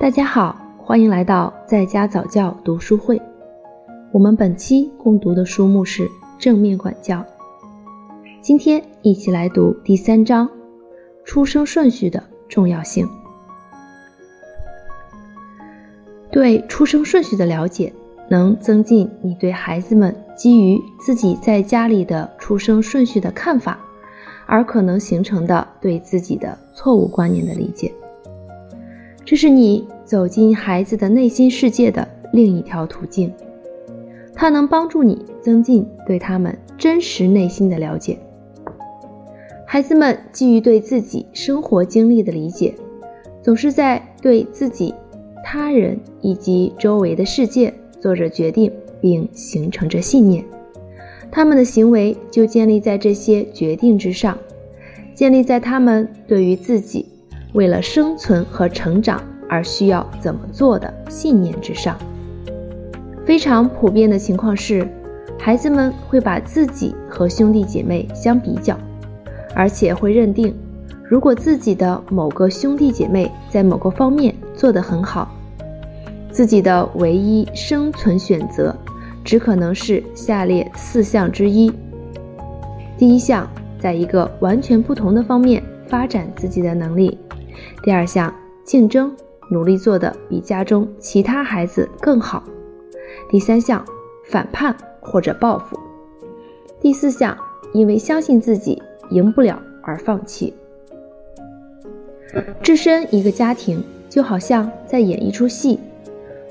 大家好，欢迎来到在家早教读书会。我们本期共读的书目是《正面管教》。今天一起来读第三章：出生顺序的重要性。对出生顺序的了解，能增进你对孩子们基于自己在家里的出生顺序的看法，而可能形成的对自己的错误观念的理解。这是你走进孩子的内心世界的另一条途径，它能帮助你增进对他们真实内心的了解。孩子们基于对自己生活经历的理解，总是在对自己。他人以及周围的世界做着决定，并形成着信念，他们的行为就建立在这些决定之上，建立在他们对于自己为了生存和成长而需要怎么做的信念之上。非常普遍的情况是，孩子们会把自己和兄弟姐妹相比较，而且会认定。如果自己的某个兄弟姐妹在某个方面做得很好，自己的唯一生存选择只可能是下列四项之一：第一项，在一个完全不同的方面发展自己的能力；第二项，竞争，努力做得比家中其他孩子更好；第三项，反叛或者报复；第四项，因为相信自己赢不了而放弃。置身一个家庭，就好像在演一出戏，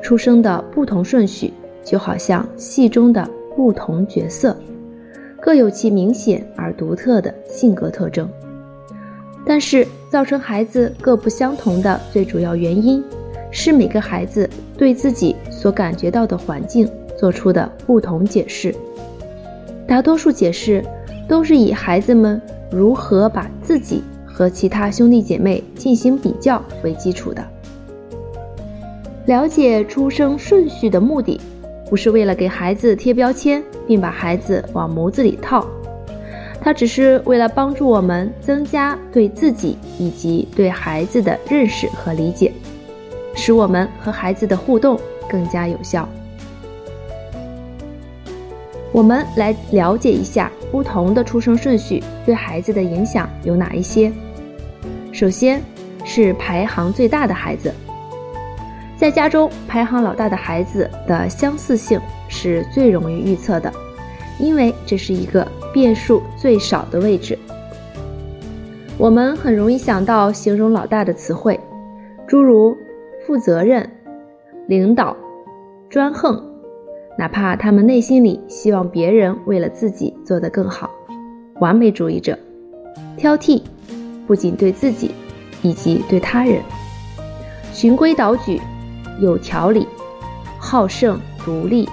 出生的不同顺序，就好像戏中的不同角色，各有其明显而独特的性格特征。但是，造成孩子各不相同的最主要原因，是每个孩子对自己所感觉到的环境做出的不同解释。大多数解释都是以孩子们如何把自己。和其他兄弟姐妹进行比较为基础的。了解出生顺序的目的，不是为了给孩子贴标签，并把孩子往模子里套，它只是为了帮助我们增加对自己以及对孩子的认识和理解，使我们和孩子的互动更加有效。我们来了解一下不同的出生顺序对孩子的影响有哪一些。首先是排行最大的孩子，在家中排行老大的孩子的相似性是最容易预测的，因为这是一个变数最少的位置。我们很容易想到形容老大的词汇，诸如负责任、领导、专横，哪怕他们内心里希望别人为了自己做得更好，完美主义者、挑剔。不仅对自己，以及对他人，循规蹈矩、有条理、好胜、独立、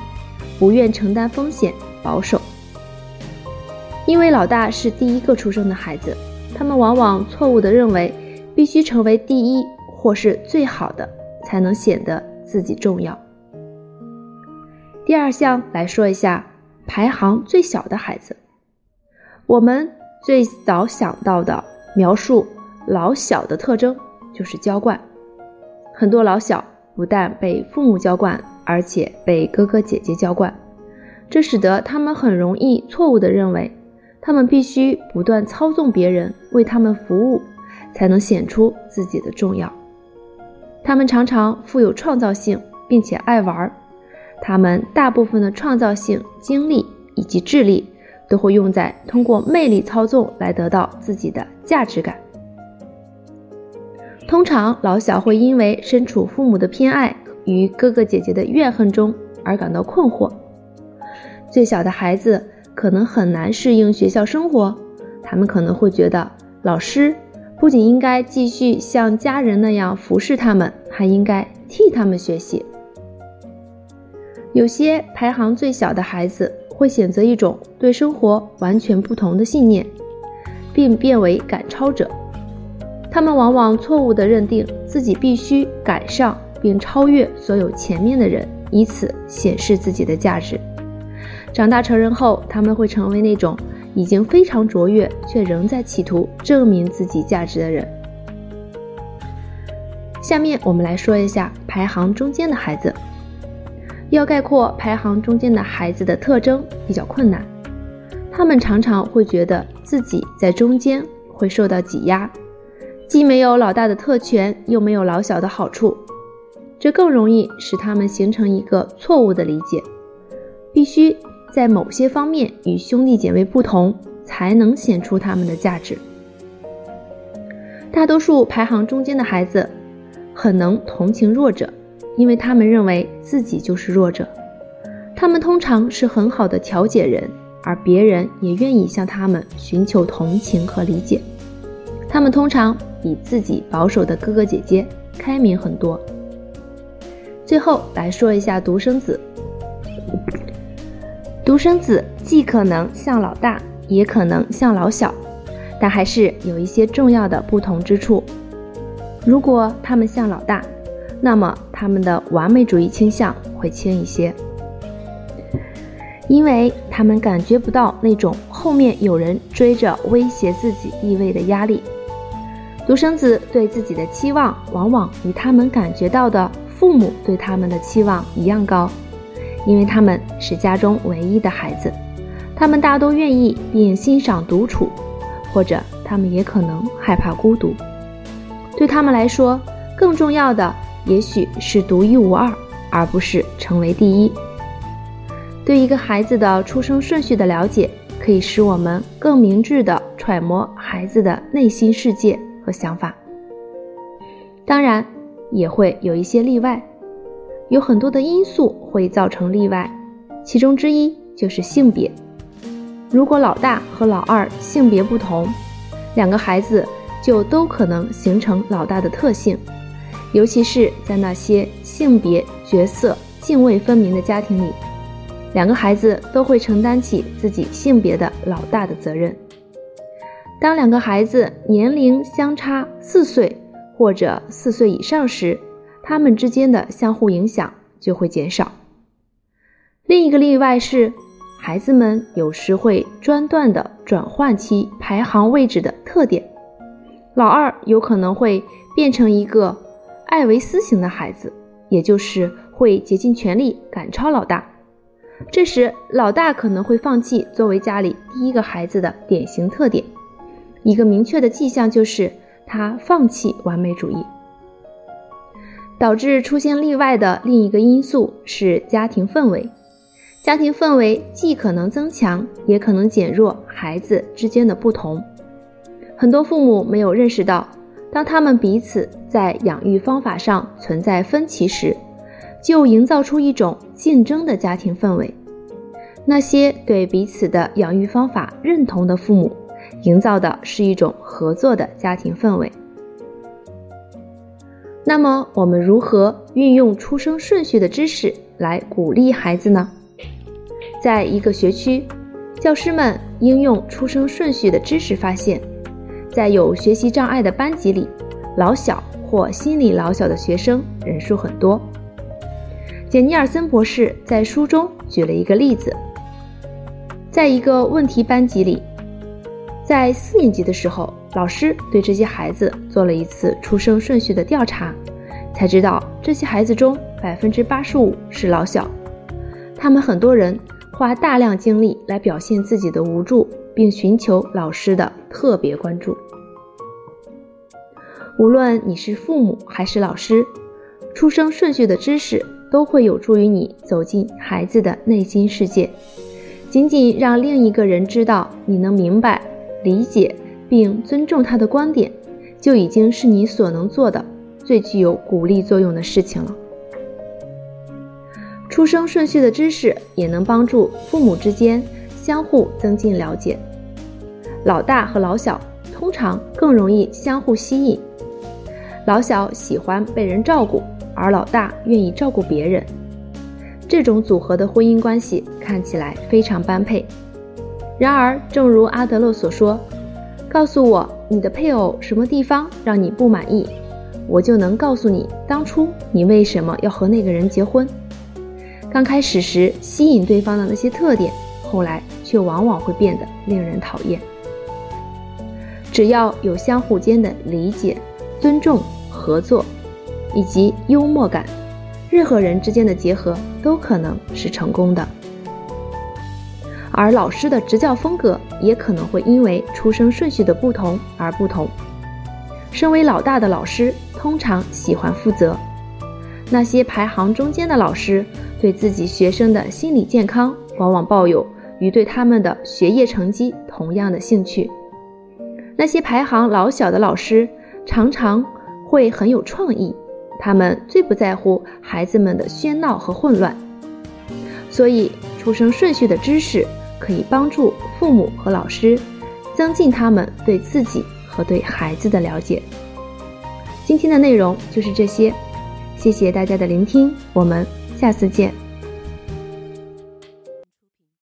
不愿承担风险、保守。因为老大是第一个出生的孩子，他们往往错误地认为必须成为第一或是最好的，才能显得自己重要。第二项来说一下排行最小的孩子，我们最早想到的。描述老小的特征就是娇惯，很多老小不但被父母娇惯，而且被哥哥姐姐娇惯，这使得他们很容易错误地认为，他们必须不断操纵别人为他们服务，才能显出自己的重要。他们常常富有创造性，并且爱玩，他们大部分的创造性、精力以及智力。都会用在通过魅力操纵来得到自己的价值感。通常老小会因为身处父母的偏爱与哥哥姐姐的怨恨中而感到困惑。最小的孩子可能很难适应学校生活，他们可能会觉得老师不仅应该继续像家人那样服侍他们，还应该替他们学习。有些排行最小的孩子。会选择一种对生活完全不同的信念，并变为赶超者。他们往往错误地认定自己必须赶上并超越所有前面的人，以此显示自己的价值。长大成人后，他们会成为那种已经非常卓越却仍在企图证明自己价值的人。下面我们来说一下排行中间的孩子。要概括排行中间的孩子的特征比较困难，他们常常会觉得自己在中间会受到挤压，既没有老大的特权，又没有老小的好处，这更容易使他们形成一个错误的理解：必须在某些方面与兄弟姐妹不同，才能显出他们的价值。大多数排行中间的孩子很能同情弱者。因为他们认为自己就是弱者，他们通常是很好的调解人，而别人也愿意向他们寻求同情和理解。他们通常比自己保守的哥哥姐姐开明很多。最后来说一下独生子，独生子既可能像老大，也可能像老小，但还是有一些重要的不同之处。如果他们像老大，那么他们的完美主义倾向会轻一些，因为他们感觉不到那种后面有人追着威胁自己地位的压力。独生子对自己的期望往往与他们感觉到的父母对他们的期望一样高，因为他们是家中唯一的孩子，他们大都愿意并欣赏独处，或者他们也可能害怕孤独。对他们来说，更重要的。也许是独一无二，而不是成为第一。对一个孩子的出生顺序的了解，可以使我们更明智地揣摩孩子的内心世界和想法。当然，也会有一些例外，有很多的因素会造成例外，其中之一就是性别。如果老大和老二性别不同，两个孩子就都可能形成老大的特性。尤其是在那些性别角色泾渭分明的家庭里，两个孩子都会承担起自己性别的老大的责任。当两个孩子年龄相差四岁或者四岁以上时，他们之间的相互影响就会减少。另一个例外是，孩子们有时会专断地转换其排行位置的特点，老二有可能会变成一个。艾维斯型的孩子，也就是会竭尽全力赶超老大。这时，老大可能会放弃作为家里第一个孩子的典型特点。一个明确的迹象就是他放弃完美主义。导致出现例外的另一个因素是家庭氛围。家庭氛围既可能增强，也可能减弱孩子之间的不同。很多父母没有认识到。当他们彼此在养育方法上存在分歧时，就营造出一种竞争的家庭氛围。那些对彼此的养育方法认同的父母，营造的是一种合作的家庭氛围。那么，我们如何运用出生顺序的知识来鼓励孩子呢？在一个学区，教师们应用出生顺序的知识发现。在有学习障碍的班级里，老小或心理老小的学生人数很多。简尼尔森博士在书中举了一个例子：在一个问题班级里，在四年级的时候，老师对这些孩子做了一次出生顺序的调查，才知道这些孩子中百分之八十五是老小。他们很多人花大量精力来表现自己的无助。并寻求老师的特别关注。无论你是父母还是老师，出生顺序的知识都会有助于你走进孩子的内心世界。仅仅让另一个人知道你能明白、理解并尊重他的观点，就已经是你所能做的最具有鼓励作用的事情了。出生顺序的知识也能帮助父母之间。相互增进了解，老大和老小通常更容易相互吸引。老小喜欢被人照顾，而老大愿意照顾别人。这种组合的婚姻关系看起来非常般配。然而，正如阿德勒所说：“告诉我你的配偶什么地方让你不满意，我就能告诉你当初你为什么要和那个人结婚。”刚开始时吸引对方的那些特点。后来却往往会变得令人讨厌。只要有相互间的理解、尊重、合作，以及幽默感，任何人之间的结合都可能是成功的。而老师的执教风格也可能会因为出生顺序的不同而不同。身为老大的老师通常喜欢负责，那些排行中间的老师对自己学生的心理健康往往抱有与对他们的学业成绩同样的兴趣。那些排行老小的老师常常会很有创意，他们最不在乎孩子们的喧闹和混乱。所以，出生顺序的知识。可以帮助父母和老师增进他们对自己和对孩子的了解。今天的内容就是这些，谢谢大家的聆听，我们下次见。